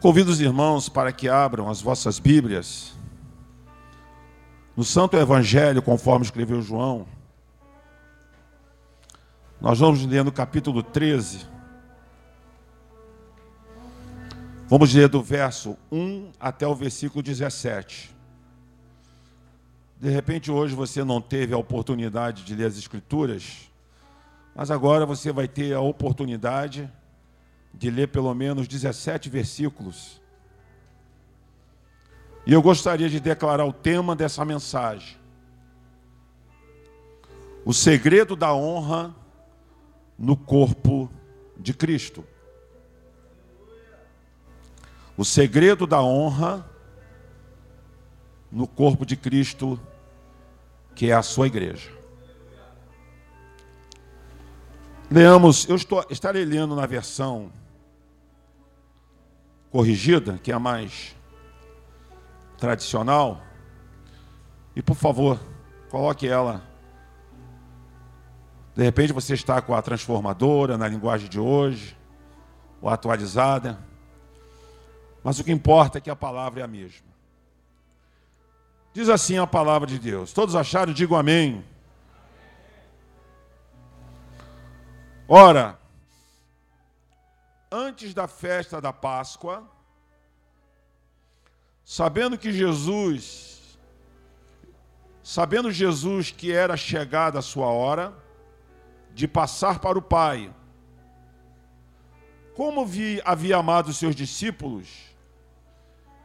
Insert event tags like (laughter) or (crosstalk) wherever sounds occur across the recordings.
convido os irmãos para que abram as vossas Bíblias no Santo Evangelho, conforme escreveu João. Nós vamos ler no capítulo 13. Vamos ler do verso 1 até o versículo 17. De repente, hoje você não teve a oportunidade de ler as Escrituras, mas agora você vai ter a oportunidade de ler pelo menos 17 versículos. E eu gostaria de declarar o tema dessa mensagem: O segredo da honra no corpo de Cristo. O segredo da honra no corpo de Cristo, que é a sua igreja. Leamos, eu estou, estarei lendo na versão corrigida, que é a mais tradicional. E por favor, coloque ela. De repente você está com a transformadora na linguagem de hoje, ou atualizada. Mas o que importa é que a palavra é a mesma. Diz assim a palavra de Deus. Todos acharam? Digo amém. Ora, antes da festa da Páscoa, sabendo que Jesus, sabendo Jesus que era chegada a sua hora de passar para o Pai, como vi, havia amado os seus discípulos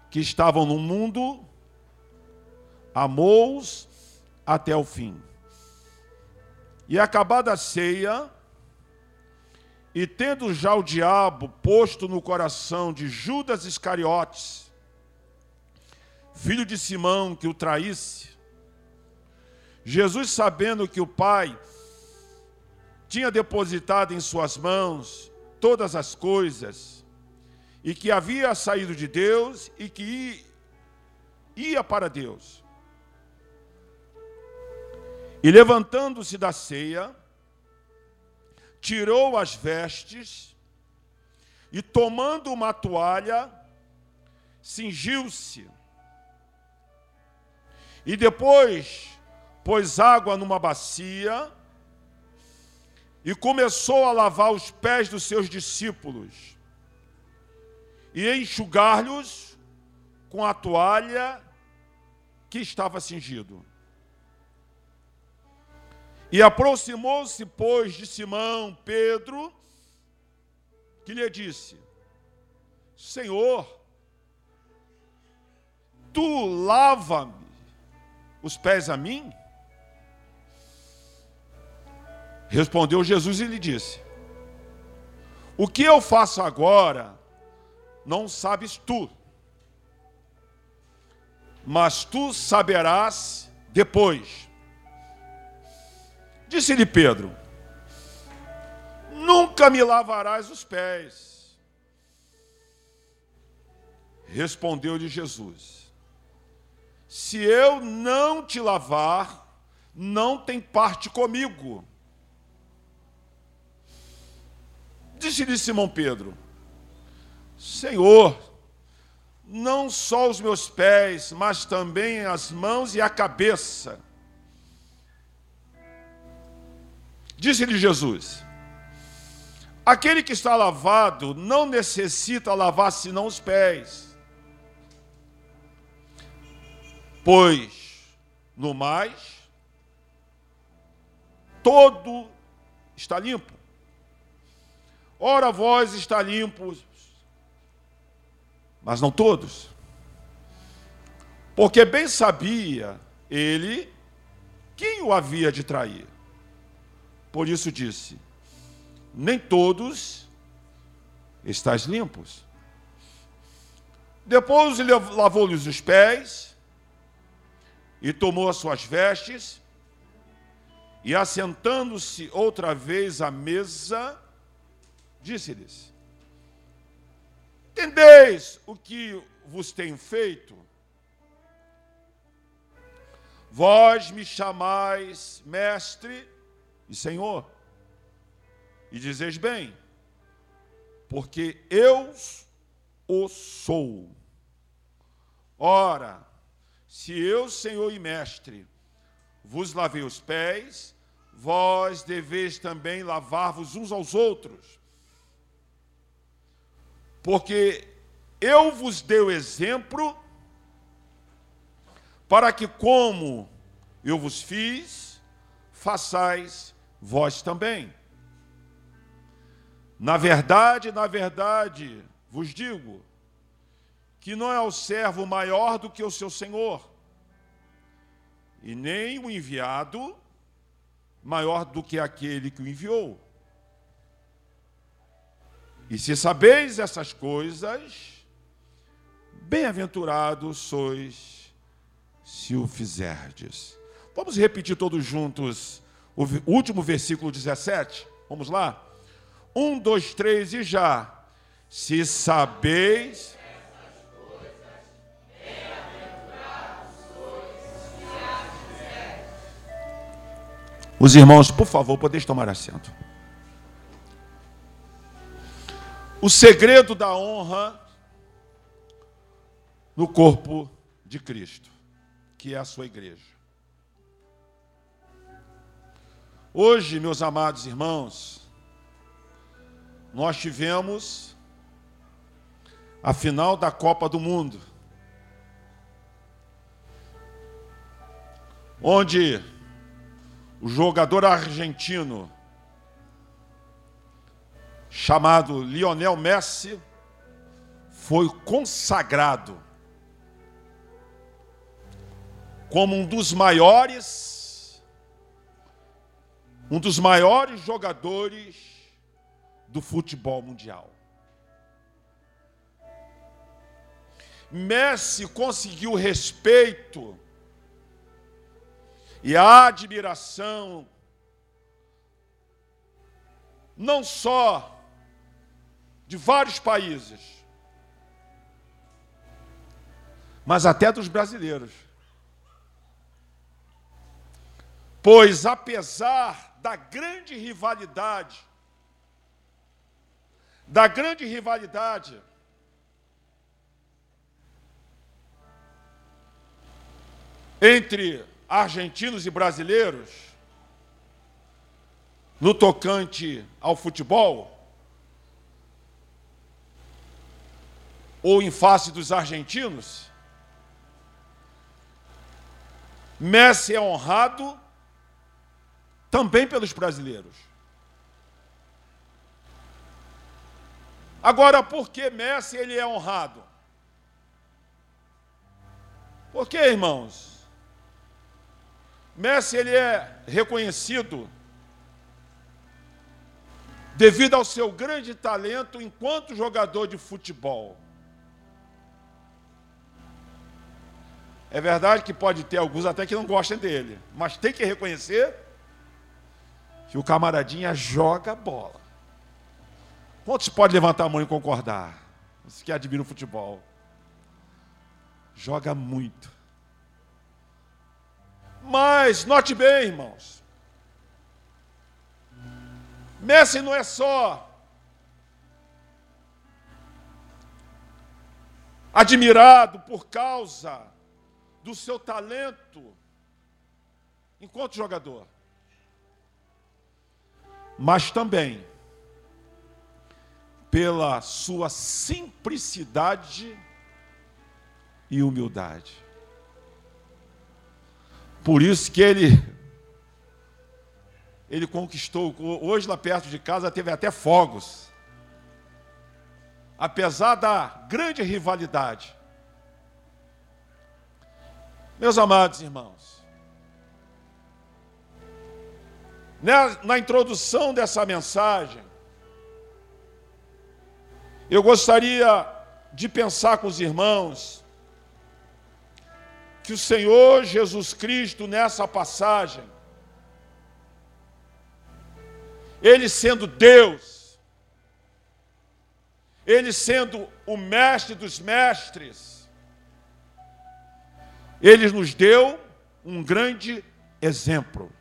que estavam no mundo, amou-os até o fim. E acabada a ceia, e tendo já o diabo posto no coração de Judas Iscariotes, filho de Simão, que o traísse, Jesus, sabendo que o Pai tinha depositado em suas mãos todas as coisas, e que havia saído de Deus e que ia para Deus. E levantando-se da ceia, tirou as vestes e, tomando uma toalha, cingiu-se. E depois pôs água numa bacia e começou a lavar os pés dos seus discípulos e enxugar-lhes com a toalha que estava cingido. E aproximou-se, pois, de Simão, Pedro, que lhe disse: Senhor, tu lava-me os pés a mim? Respondeu Jesus e lhe disse: O que eu faço agora, não sabes tu, mas tu saberás depois. Disse-lhe Pedro: Nunca me lavarás os pés. Respondeu-lhe Jesus: Se eu não te lavar, não tem parte comigo. Disse-lhe Simão Pedro: Senhor, não só os meus pés, mas também as mãos e a cabeça. Disse-lhe Jesus: Aquele que está lavado não necessita lavar senão os pés, pois no mais todo está limpo. Ora, vós está limpos, mas não todos. Porque bem sabia ele quem o havia de trair. Por isso disse: Nem todos estáis limpos. Depois lavou-lhes os pés e tomou as suas vestes e assentando-se outra vez à mesa, disse-lhes: Entendeis o que vos tenho feito? Vós me chamais mestre e Senhor. E dizeis bem, porque eu o sou. Ora, se eu, Senhor e Mestre, vos lavei os pés, vós deveis também lavar-vos uns aos outros. Porque eu vos dei o exemplo para que, como eu vos fiz, façais vós também. Na verdade, na verdade, vos digo que não é o servo maior do que o seu senhor, e nem o enviado maior do que aquele que o enviou. E se sabeis essas coisas, bem-aventurados sois se o fizerdes. Vamos repetir todos juntos o último versículo 17? Vamos lá? Um, dois, três e já. Se sabeis. Os irmãos, por favor, podeis tomar assento. O segredo da honra no corpo de Cristo, que é a sua igreja. Hoje, meus amados irmãos, nós tivemos a final da Copa do Mundo, onde o jogador argentino chamado Lionel Messi foi consagrado como um dos maiores um dos maiores jogadores do futebol mundial. Messi conseguiu respeito e a admiração não só de vários países, mas até dos brasileiros. Pois apesar da grande rivalidade da grande rivalidade. Entre argentinos e brasileiros, no tocante ao futebol, ou em face dos argentinos, Messi é honrado também pelos brasileiros. Agora, por que Messi ele é honrado? Por que, irmãos? Messi ele é reconhecido devido ao seu grande talento enquanto jogador de futebol. É verdade que pode ter alguns até que não gostem dele, mas tem que reconhecer que o camaradinha joga bola. Quantos pode levantar a mão e concordar? Os que admiram o futebol. Joga muito. Mas, note bem, irmãos. Messi não é só admirado por causa do seu talento enquanto jogador, mas também pela sua simplicidade e humildade. Por isso que ele ele conquistou, hoje lá perto de casa teve até fogos. Apesar da grande rivalidade. Meus amados irmãos, na, na introdução dessa mensagem, eu gostaria de pensar com os irmãos que o Senhor Jesus Cristo, nessa passagem, Ele sendo Deus, Ele sendo o mestre dos mestres, Ele nos deu um grande exemplo.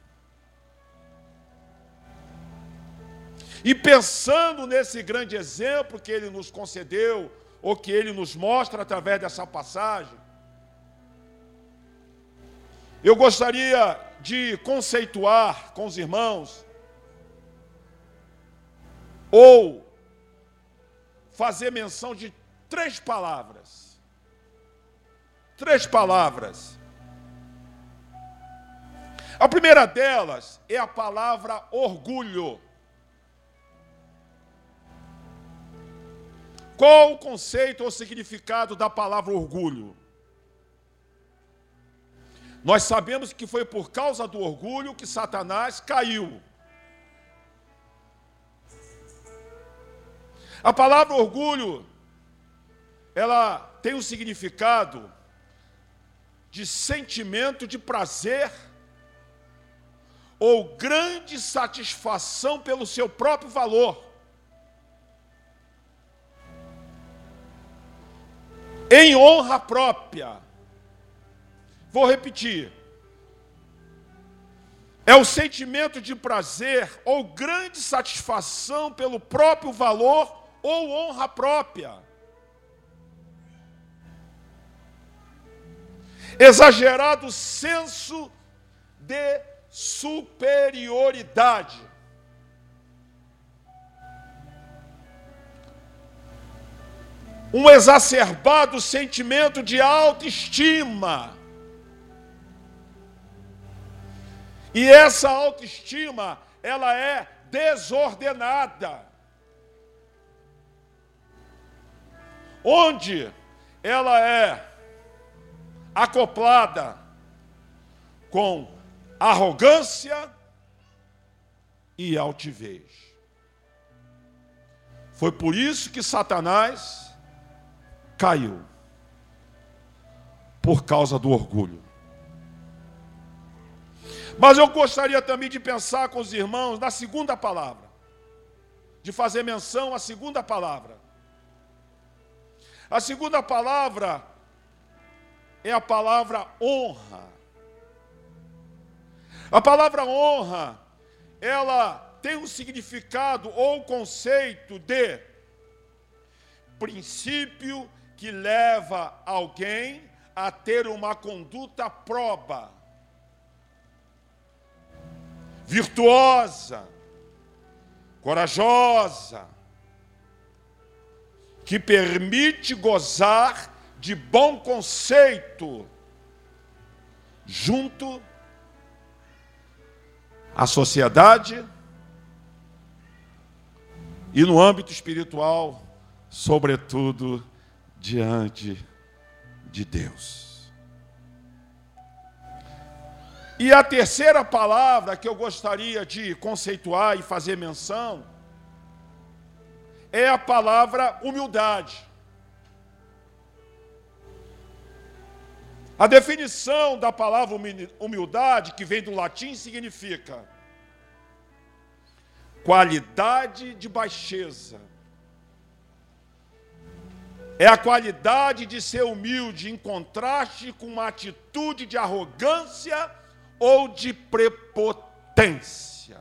E pensando nesse grande exemplo que ele nos concedeu, ou que ele nos mostra através dessa passagem, eu gostaria de conceituar com os irmãos, ou fazer menção de três palavras. Três palavras. A primeira delas é a palavra orgulho. Qual o conceito ou significado da palavra orgulho? Nós sabemos que foi por causa do orgulho que Satanás caiu. A palavra orgulho, ela tem o um significado de sentimento de prazer ou grande satisfação pelo seu próprio valor. Em honra própria. Vou repetir. É o sentimento de prazer ou grande satisfação pelo próprio valor ou honra própria. Exagerado senso de superioridade. Um exacerbado sentimento de autoestima. E essa autoestima, ela é desordenada. onde ela é acoplada com arrogância e altivez. Foi por isso que Satanás caiu por causa do orgulho. Mas eu gostaria também de pensar com os irmãos na segunda palavra, de fazer menção à segunda palavra. A segunda palavra é a palavra honra. A palavra honra, ela tem um significado ou conceito de princípio que leva alguém a ter uma conduta proba, virtuosa, corajosa, que permite gozar de bom conceito junto à sociedade e no âmbito espiritual, sobretudo diante de Deus. E a terceira palavra que eu gostaria de conceituar e fazer menção é a palavra humildade. A definição da palavra humildade, que vem do latim, significa qualidade de baixeza. É a qualidade de ser humilde em contraste com uma atitude de arrogância ou de prepotência.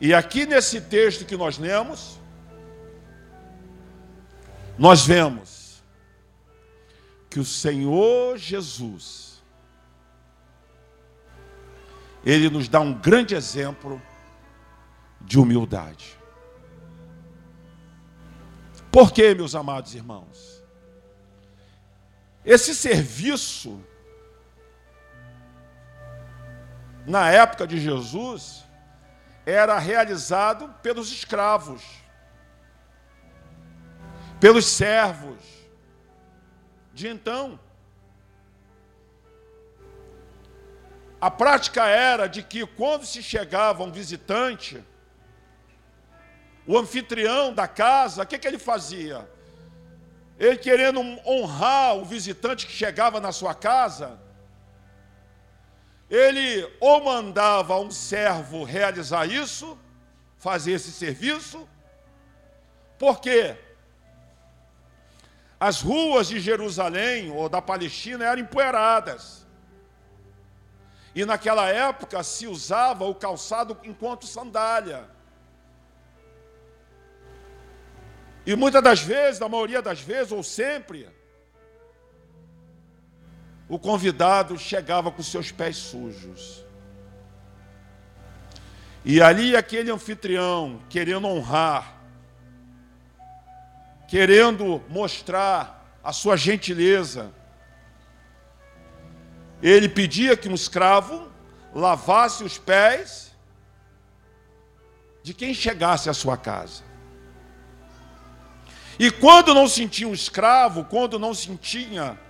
E aqui nesse texto que nós lemos, nós vemos que o Senhor Jesus, ele nos dá um grande exemplo de humildade. Por quê, meus amados irmãos? Esse serviço, na época de Jesus, era realizado pelos escravos, pelos servos de então. A prática era de que quando se chegava um visitante, o anfitrião da casa, o que, que ele fazia? Ele querendo honrar o visitante que chegava na sua casa, ele ou mandava um servo realizar isso, fazer esse serviço, porque as ruas de Jerusalém ou da Palestina eram empoeiradas. E naquela época se usava o calçado enquanto sandália. E muitas das vezes, na maioria das vezes, ou sempre, o convidado chegava com seus pés sujos. E ali aquele anfitrião, querendo honrar, querendo mostrar a sua gentileza, ele pedia que um escravo lavasse os pés de quem chegasse à sua casa. E quando não sentia um escravo, quando não sentia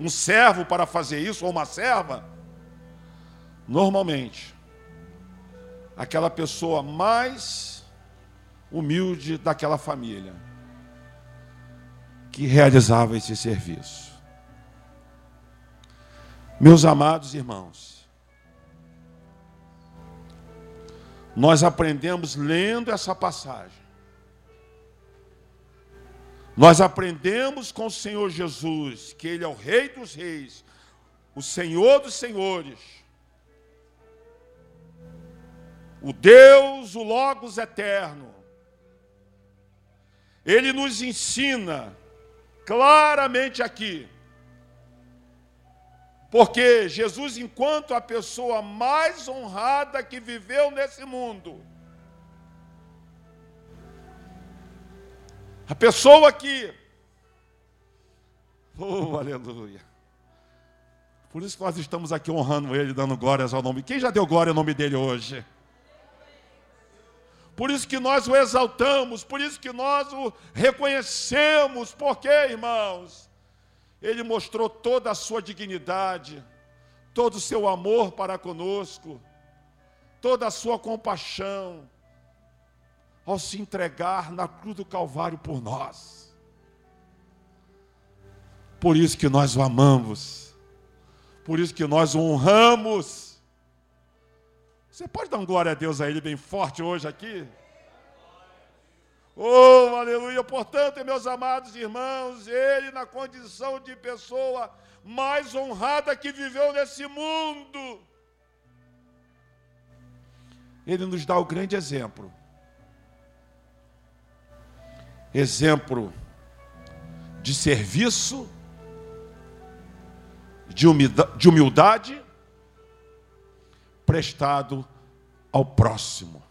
um servo para fazer isso, ou uma serva, normalmente, aquela pessoa mais humilde daquela família, que realizava esse serviço. Meus amados irmãos, nós aprendemos lendo essa passagem. Nós aprendemos com o Senhor Jesus que Ele é o Rei dos Reis, o Senhor dos Senhores, o Deus, o Logos eterno. Ele nos ensina claramente aqui, porque Jesus, enquanto a pessoa mais honrada que viveu nesse mundo, A pessoa que. (laughs) Oh, aleluia. Por isso que nós estamos aqui honrando Ele, dando glórias ao nome. Quem já deu glória ao nome dele hoje? Por isso que nós o exaltamos, por isso que nós o reconhecemos. Por quê, irmãos? Ele mostrou toda a sua dignidade, todo o seu amor para conosco, toda a sua compaixão, ao se entregar na cruz do Calvário por nós. Por isso que nós o amamos, por isso que nós o honramos. Você pode dar um glória a Deus a Ele bem forte hoje aqui? Oh, aleluia! Portanto, meus amados irmãos, Ele, na condição de pessoa mais honrada que viveu nesse mundo, Ele nos dá o grande exemplo exemplo de serviço, de humildade, prestado ao próximo.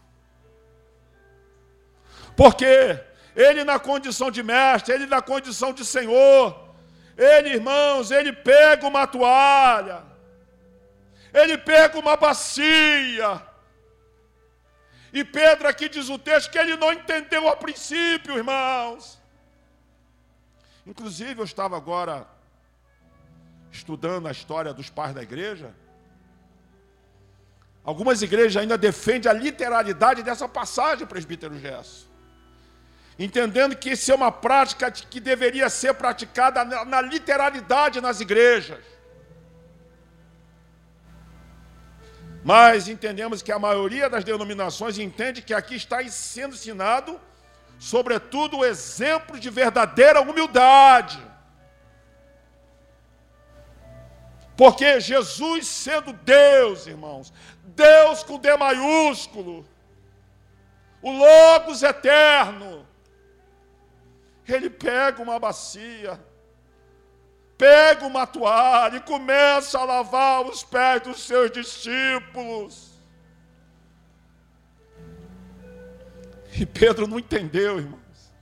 Porque ele, na condição de mestre, ele, na condição de senhor, ele, irmãos, ele pega uma toalha, ele pega uma bacia, e Pedro aqui diz o texto que ele não entendeu a princípio, irmãos. Inclusive, eu estava agora estudando a história dos pais da igreja. Algumas igrejas ainda defendem a literalidade dessa passagem, presbítero Gesso. Entendendo que isso é uma prática que deveria ser praticada na literalidade nas igrejas. Mas entendemos que a maioria das denominações entende que aqui está sendo ensinado, sobretudo, o exemplo de verdadeira humildade. Porque Jesus, sendo Deus, irmãos, Deus com D maiúsculo, o Logos eterno, ele pega uma bacia, pega uma toalha e começa a lavar os pés dos seus discípulos. E Pedro não entendeu, irmãos,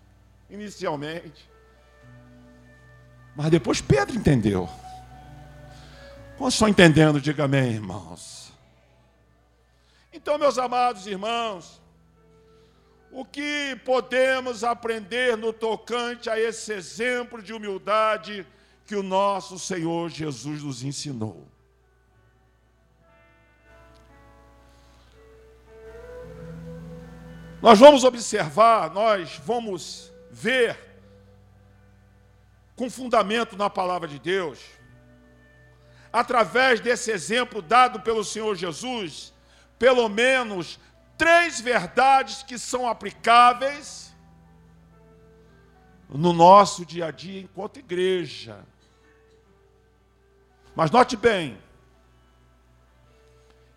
inicialmente. Mas depois Pedro entendeu. Quantos estão entendendo? Diga amém, irmãos. Então, meus amados irmãos, o que podemos aprender no tocante a esse exemplo de humildade que o nosso Senhor Jesus nos ensinou. Nós vamos observar, nós vamos ver, com fundamento na palavra de Deus, através desse exemplo dado pelo Senhor Jesus, pelo menos três verdades que são aplicáveis no nosso dia a dia enquanto igreja. Mas note bem,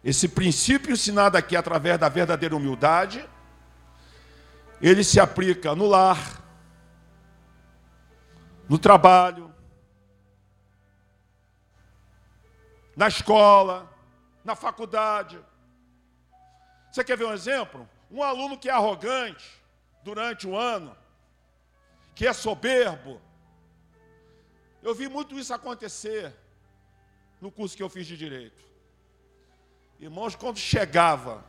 esse princípio ensinado aqui através da verdadeira humildade, ele se aplica no lar, no trabalho, na escola, na faculdade. Você quer ver um exemplo? Um aluno que é arrogante durante o ano, que é soberbo. Eu vi muito isso acontecer no curso que eu fiz de direito. Irmãos, quando chegava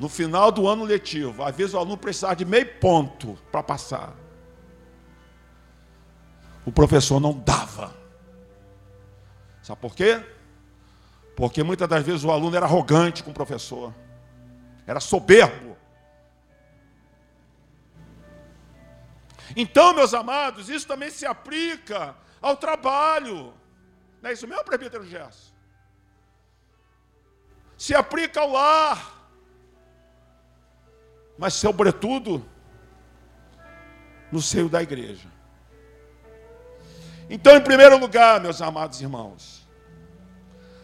no final do ano letivo, às vezes o aluno precisava de meio ponto para passar. O professor não dava. Sabe por quê? Porque muitas das vezes o aluno era arrogante com o professor, era soberbo. Então, meus amados, isso também se aplica ao trabalho. Não é isso mesmo, presbítero Gerson? Se aplica ao lar. Mas, sobretudo, no seio da igreja. Então, em primeiro lugar, meus amados irmãos,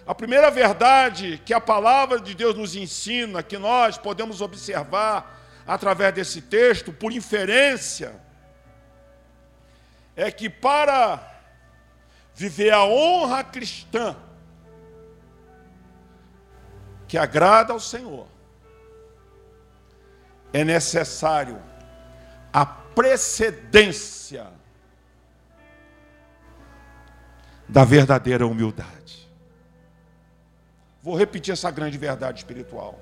a primeira verdade que a palavra de Deus nos ensina, que nós podemos observar através desse texto, por inferência, é que para viver a honra cristã, que agrada ao Senhor, é necessário a precedência da verdadeira humildade. Vou repetir essa grande verdade espiritual.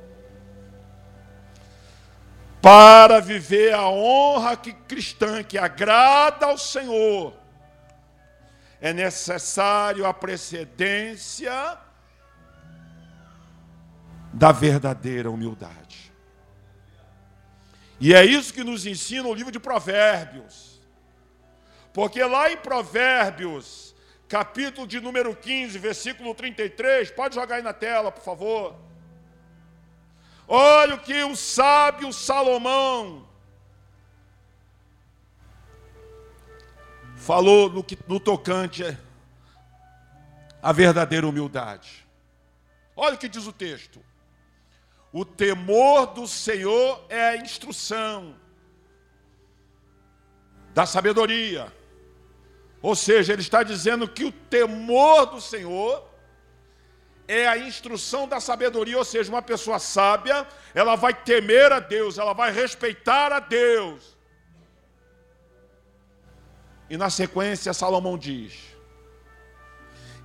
Para viver a honra que cristã que agrada ao Senhor, é necessário a precedência da verdadeira humildade. E é isso que nos ensina o livro de Provérbios. Porque lá em Provérbios, capítulo de número 15, versículo 33, pode jogar aí na tela, por favor. Olha o que o sábio Salomão falou no, no tocante à verdadeira humildade. Olha o que diz o texto. O temor do Senhor é a instrução da sabedoria. Ou seja, ele está dizendo que o temor do Senhor é a instrução da sabedoria, ou seja, uma pessoa sábia, ela vai temer a Deus, ela vai respeitar a Deus. E na sequência, Salomão diz: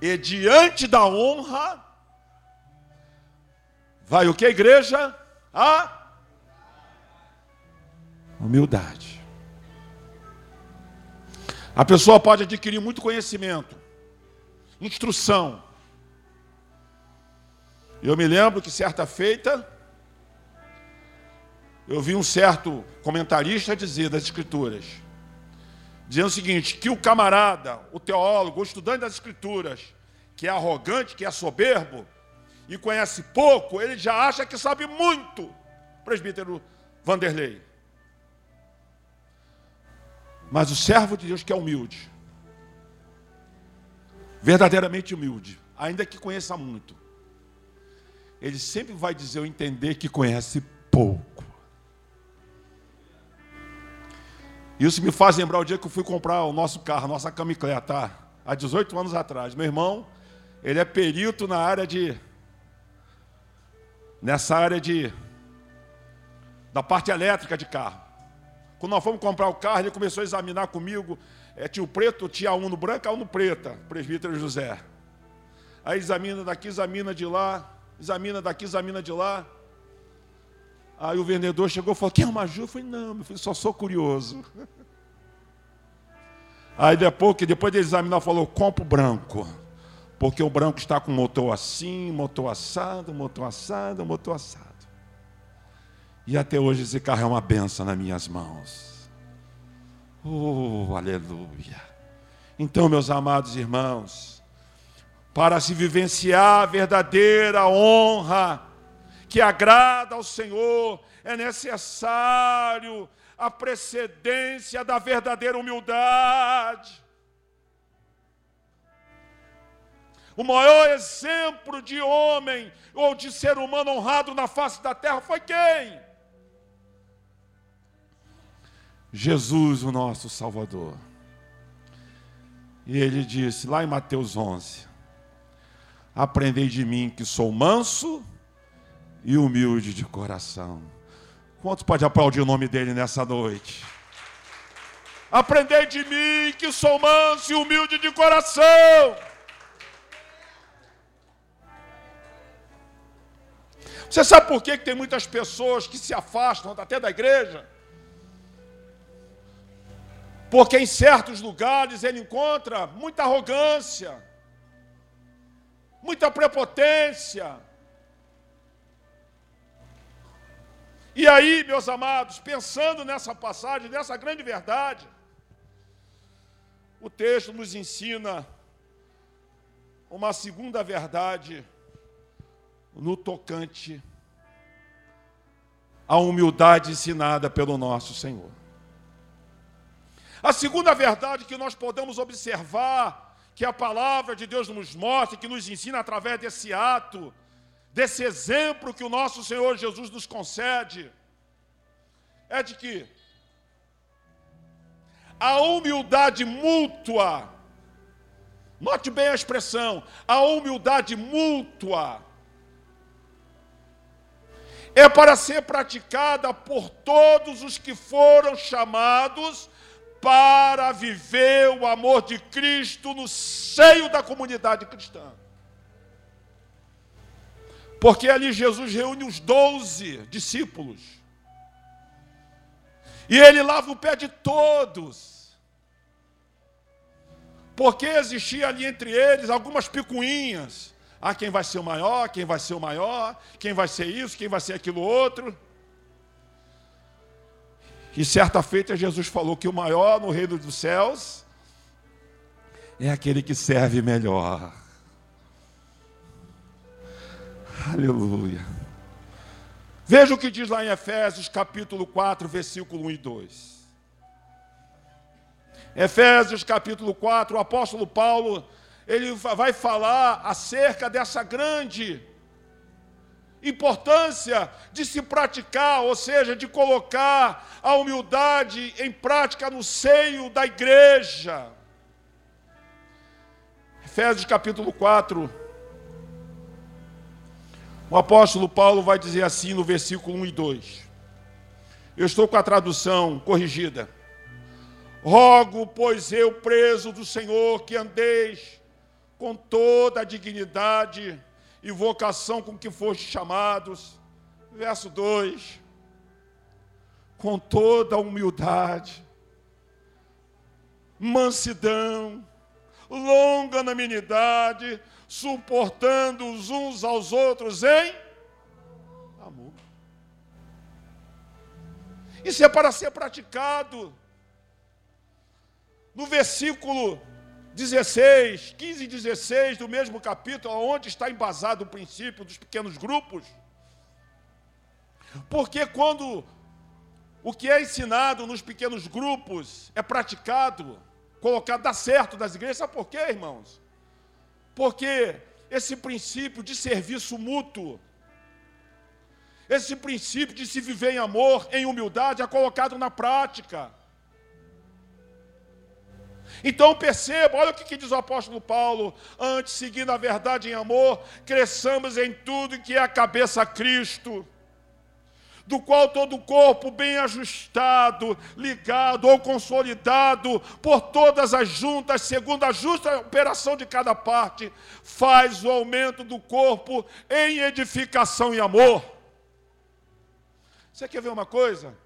E diante da honra, vai o que, igreja? A humildade. A pessoa pode adquirir muito conhecimento, instrução. Eu me lembro que certa feita, eu vi um certo comentarista dizer das Escrituras, dizendo o seguinte: que o camarada, o teólogo, o estudante das Escrituras, que é arrogante, que é soberbo e conhece pouco, ele já acha que sabe muito. Presbítero Vanderlei. Mas o servo de Deus que é humilde, verdadeiramente humilde, ainda que conheça muito, ele sempre vai dizer ou entender que conhece pouco. Isso me faz lembrar o dia que eu fui comprar o nosso carro, nossa camiclé, tá? Há 18 anos atrás. Meu irmão, ele é perito na área de. nessa área de. da parte elétrica de carro. Quando nós fomos comprar o carro, ele começou a examinar comigo. É, tio preto, tia uno branca, uno preta, presbítero José. Aí examina daqui, examina de lá, examina daqui, examina de lá. Aí o vendedor chegou e falou: Quer uma Ju? Eu falei: Não, meu filho, só sou curioso. Aí depois, depois de examinar, falou: Compro branco. Porque o branco está com motor assim, motor assado, motor assado, motor assado. E até hoje esse carro é uma benção nas minhas mãos. Oh, aleluia. Então, meus amados irmãos, para se vivenciar a verdadeira honra que agrada ao Senhor, é necessário a precedência da verdadeira humildade. O maior exemplo de homem ou de ser humano honrado na face da terra foi quem? Jesus, o nosso Salvador. E ele disse, lá em Mateus 11: Aprendei de mim que sou manso e humilde de coração. Quantos pode aplaudir o nome dele nessa noite? Aprendei de mim que sou manso e humilde de coração. Você sabe por que tem muitas pessoas que se afastam até da igreja? Porque em certos lugares ele encontra muita arrogância, muita prepotência. E aí, meus amados, pensando nessa passagem, nessa grande verdade, o texto nos ensina uma segunda verdade no tocante à humildade ensinada pelo nosso Senhor. A segunda verdade que nós podemos observar, que a palavra de Deus nos mostra, que nos ensina através desse ato, desse exemplo que o nosso Senhor Jesus nos concede, é de que a humildade mútua, note bem a expressão, a humildade mútua, é para ser praticada por todos os que foram chamados para viver o amor de Cristo no seio da comunidade cristã. Porque ali Jesus reúne os doze discípulos. E ele lava o pé de todos. Porque existia ali entre eles algumas picuinhas. Ah, quem vai ser o maior, quem vai ser o maior, quem vai ser isso, quem vai ser aquilo outro. E certa feita Jesus falou que o maior no reino dos céus é aquele que serve melhor. Aleluia. Veja o que diz lá em Efésios capítulo 4, versículo 1 e 2. Efésios capítulo 4, o apóstolo Paulo, ele vai falar acerca dessa grande importância de se praticar, ou seja, de colocar a humildade em prática no seio da igreja. Efésios capítulo 4. O apóstolo Paulo vai dizer assim no versículo 1 e 2. Eu estou com a tradução corrigida. Rogo, pois eu, preso do Senhor, que andeis com toda a dignidade e vocação com que foste chamados. Verso 2: Com toda a humildade, mansidão, longanimidade, suportando os uns aos outros em amor. Isso é para ser praticado. No versículo 16, 15 e 16 do mesmo capítulo, onde está embasado o princípio dos pequenos grupos. Porque quando o que é ensinado nos pequenos grupos é praticado, colocado, dá certo das igrejas, sabe por quê, irmãos? Porque esse princípio de serviço mútuo, esse princípio de se viver em amor, em humildade, é colocado na prática. Então perceba, olha o que diz o apóstolo Paulo: antes, seguindo a verdade em amor, cresçamos em tudo que é a cabeça Cristo, do qual todo o corpo bem ajustado, ligado ou consolidado por todas as juntas, segundo a justa operação de cada parte, faz o aumento do corpo em edificação e amor. Você quer ver uma coisa?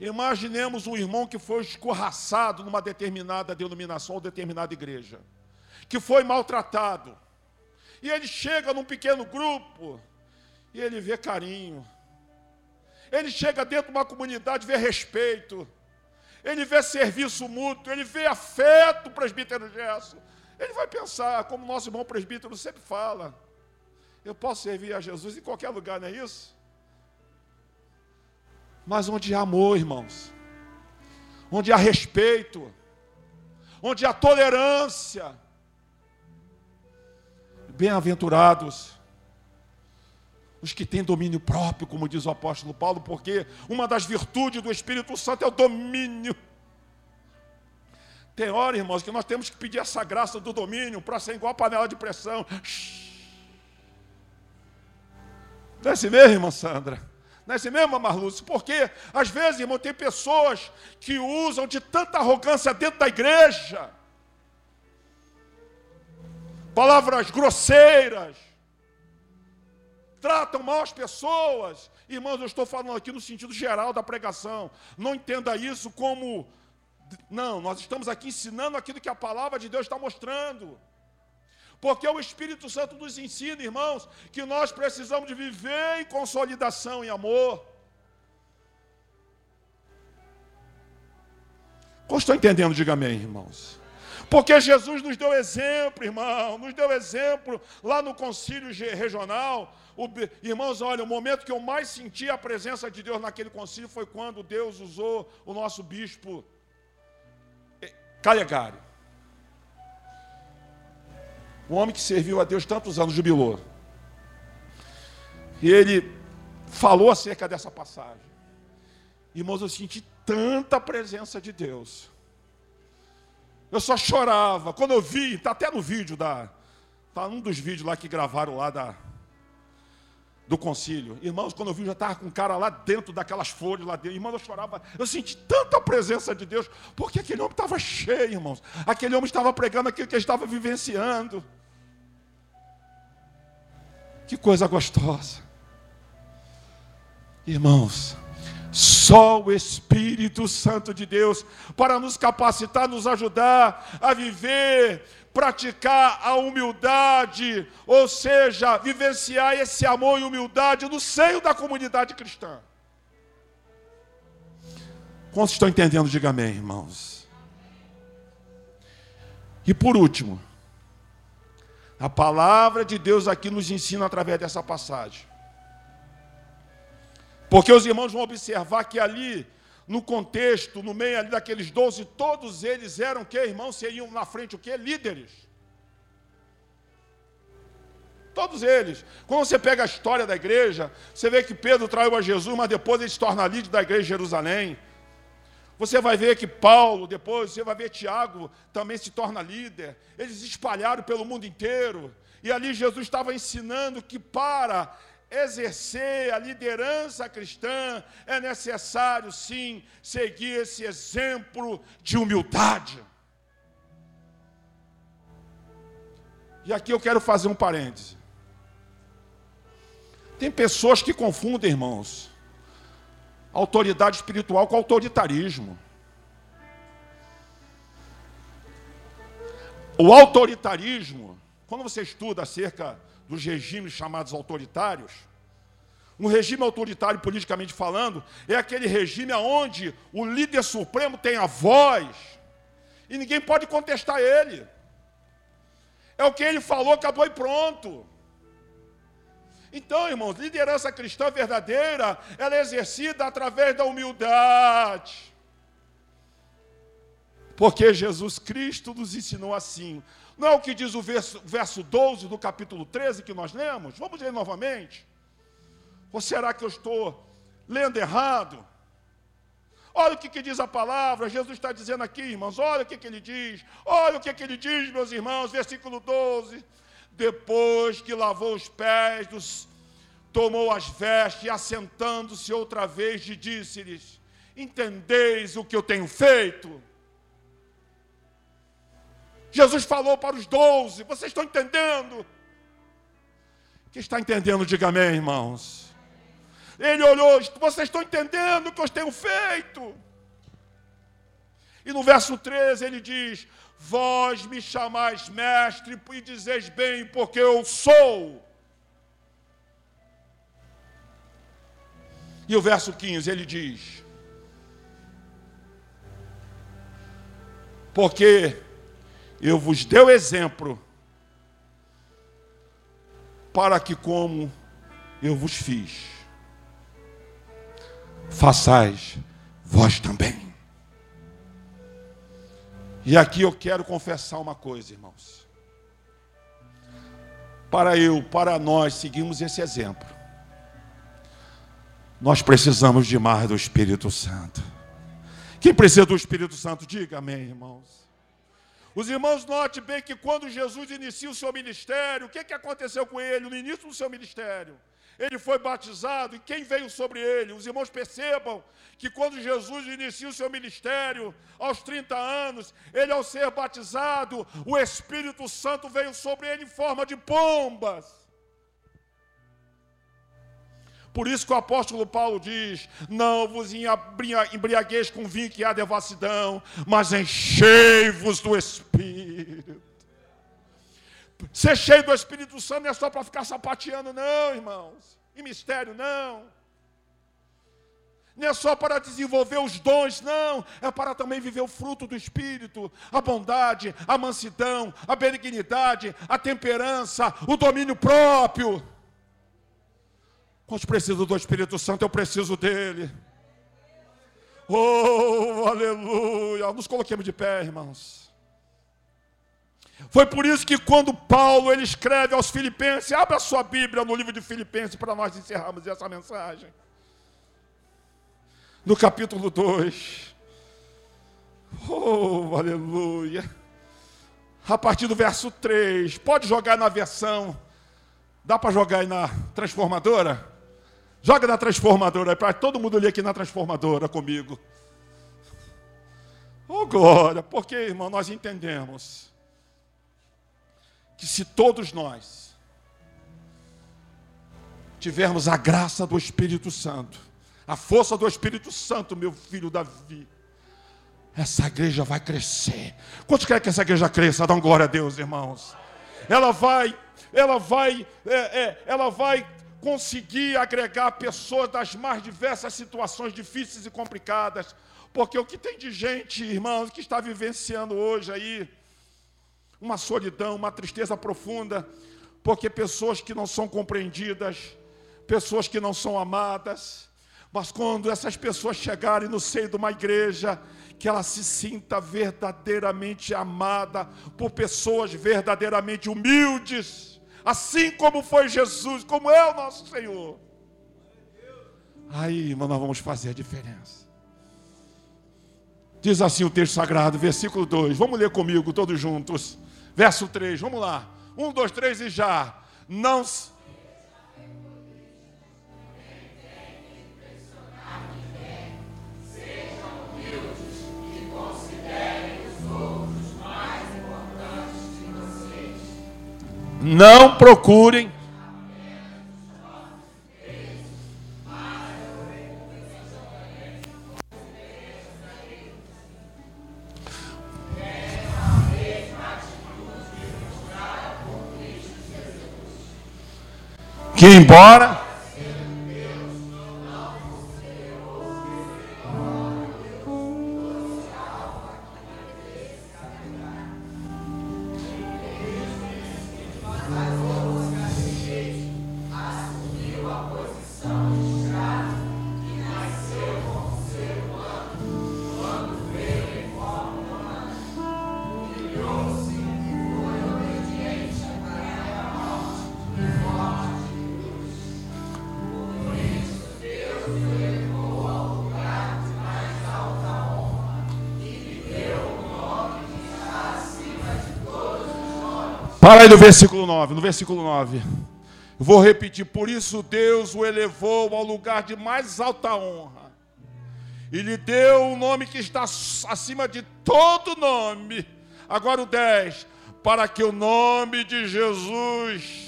Imaginemos um irmão que foi escorraçado numa determinada denominação ou determinada igreja, que foi maltratado. E ele chega num pequeno grupo e ele vê carinho. Ele chega dentro de uma comunidade, vê respeito. Ele vê serviço mútuo, ele vê afeto, presbítero Gerson. Ele vai pensar, como nosso irmão presbítero sempre fala, eu posso servir a Jesus em qualquer lugar, não é isso? mas onde há amor, irmãos, onde há respeito, onde há tolerância. Bem-aventurados os que têm domínio próprio, como diz o apóstolo Paulo, porque uma das virtudes do Espírito Santo é o domínio. Tem hora, irmãos, que nós temos que pedir essa graça do domínio para ser igual a panela de pressão. Não é assim mesmo, irmã Sandra? Não é assim mesmo, Marlúcio? Porque, às vezes, irmão, tem pessoas que usam de tanta arrogância dentro da igreja. Palavras grosseiras, tratam mal as pessoas. Irmãos, eu estou falando aqui no sentido geral da pregação. Não entenda isso como. Não, nós estamos aqui ensinando aquilo que a palavra de Deus está mostrando. Porque o Espírito Santo nos ensina, irmãos, que nós precisamos de viver em consolidação e amor. Como estou entendendo? Diga amém, irmãos. Porque Jesus nos deu exemplo, irmão, nos deu exemplo lá no concílio regional. O, irmãos, olha, o momento que eu mais senti a presença de Deus naquele concílio foi quando Deus usou o nosso bispo eh, Calegari. Um homem que serviu a Deus tantos anos, jubilou. E ele falou acerca dessa passagem. Irmãos, eu senti tanta presença de Deus. Eu só chorava. Quando eu vi, está até no vídeo da. Está um dos vídeos lá que gravaram lá da, do concílio. Irmãos, quando eu vi, já estava com um cara lá dentro daquelas folhas lá dentro. Irmãos, eu chorava. Eu senti tanta presença de Deus, porque aquele homem estava cheio, irmãos. Aquele homem estava pregando aquilo que ele estava vivenciando. Que coisa gostosa. Irmãos, só o Espírito Santo de Deus para nos capacitar, nos ajudar a viver, praticar a humildade, ou seja, vivenciar esse amor e humildade no seio da comunidade cristã. Quantos estão entendendo? Diga amém, irmãos. E por último, a palavra de Deus aqui nos ensina através dessa passagem porque os irmãos vão observar que ali, no contexto, no meio ali daqueles doze, todos eles eram que, irmãos, seriam na frente o que? Líderes. Todos eles. Quando você pega a história da igreja, você vê que Pedro traiu a Jesus, mas depois ele se torna líder da igreja de Jerusalém. Você vai ver que Paulo, depois, você vai ver Tiago também se torna líder. Eles espalharam pelo mundo inteiro. E ali Jesus estava ensinando que para exercer a liderança cristã, é necessário sim seguir esse exemplo de humildade. E aqui eu quero fazer um parêntese. Tem pessoas que confundem, irmãos, autoridade espiritual com autoritarismo. O autoritarismo, quando você estuda acerca dos regimes chamados autoritários. Um regime autoritário, politicamente falando, é aquele regime onde o líder supremo tem a voz e ninguém pode contestar ele. É o que ele falou, acabou e pronto. Então, irmãos, liderança cristã verdadeira, ela é exercida através da humildade. Porque Jesus Cristo nos ensinou assim. Não é o que diz o verso, verso 12 do capítulo 13 que nós lemos? Vamos ler novamente. Ou será que eu estou lendo errado? Olha o que, que diz a palavra, Jesus está dizendo aqui, irmãos, olha o que, que ele diz, olha o que, que ele diz, meus irmãos, versículo 12. Depois que lavou os pés, dos, tomou as vestes e assentando-se outra vez, disse-lhes: Entendeis o que eu tenho feito? Jesus falou para os doze, vocês estão entendendo? Quem está entendendo, diga amém, irmãos. Ele olhou, vocês estão entendendo o que eu tenho feito? E no verso 13 ele diz: Vós me chamais mestre e dizeis bem, porque eu sou. E o verso 15 ele diz: Porque eu vos dei o exemplo para que, como eu vos fiz, façais vós também. E aqui eu quero confessar uma coisa, irmãos. Para eu, para nós seguirmos esse exemplo, Nós precisamos de mais do Espírito Santo. Quem precisa do Espírito Santo, diga amém, irmãos. Os irmãos note bem que quando Jesus inicia o seu ministério, o que, que aconteceu com ele no início do seu ministério? Ele foi batizado e quem veio sobre ele? Os irmãos percebam que quando Jesus inicia o seu ministério, aos 30 anos, ele ao ser batizado, o Espírito Santo veio sobre ele em forma de pombas. Por isso que o apóstolo Paulo diz: Não vos embriagueis com vinho que há devassidão, mas enchei-vos do Espírito. Ser cheio do Espírito Santo não é só para ficar sapateando, não, irmãos. Em mistério, não. Não é só para desenvolver os dons, não. É para também viver o fruto do Espírito: a bondade, a mansidão, a benignidade, a temperança, o domínio próprio. Quantos precisam do Espírito Santo? Eu preciso dele. Oh, aleluia. Nos coloquemos de pé, irmãos. Foi por isso que quando Paulo ele escreve aos Filipenses, abra sua Bíblia no livro de Filipenses para nós encerrarmos essa mensagem. No capítulo 2. Oh, aleluia. A partir do verso 3. Pode jogar na versão. Dá para jogar aí na transformadora? Joga na transformadora, para todo mundo ler aqui na transformadora comigo. Oh glória, porque, irmão, nós entendemos que se todos nós tivermos a graça do Espírito Santo, a força do Espírito Santo, meu filho Davi, essa igreja vai crescer. Quantos querem que essa igreja cresça? Dá um glória a Deus, irmãos. Ela vai, ela vai, é, é, ela vai conseguir agregar pessoas das mais diversas situações difíceis e complicadas. Porque o que tem de gente, irmãos, que está vivenciando hoje aí uma solidão, uma tristeza profunda, porque pessoas que não são compreendidas, pessoas que não são amadas, mas quando essas pessoas chegarem no seio de uma igreja, que ela se sinta verdadeiramente amada por pessoas verdadeiramente humildes, assim como foi Jesus, como é o nosso Senhor. Aí, irmão, nós vamos fazer a diferença. Diz assim o texto sagrado, versículo 2. Vamos ler comigo, todos juntos. Verso 3, vamos lá. Um, dois, três e já. Não se Não procurem. Que embora Para aí no versículo 9, no versículo 9. Vou repetir, por isso Deus o elevou ao lugar de mais alta honra. E lhe deu um nome que está acima de todo nome. Agora o 10, para que o nome de Jesus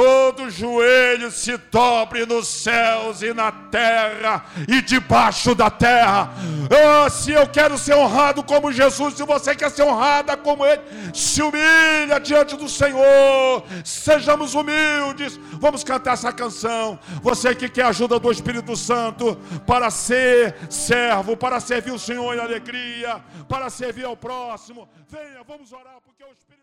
todo joelho se dobre nos céus e na terra e debaixo da terra. Oh, se eu quero ser honrado como Jesus, se você quer ser honrada como Ele, se humilha diante do Senhor. Sejamos humildes. Vamos cantar essa canção. Você que quer a ajuda do Espírito Santo para ser servo, para servir o Senhor em alegria, para servir ao próximo, venha, vamos orar, porque o Espírito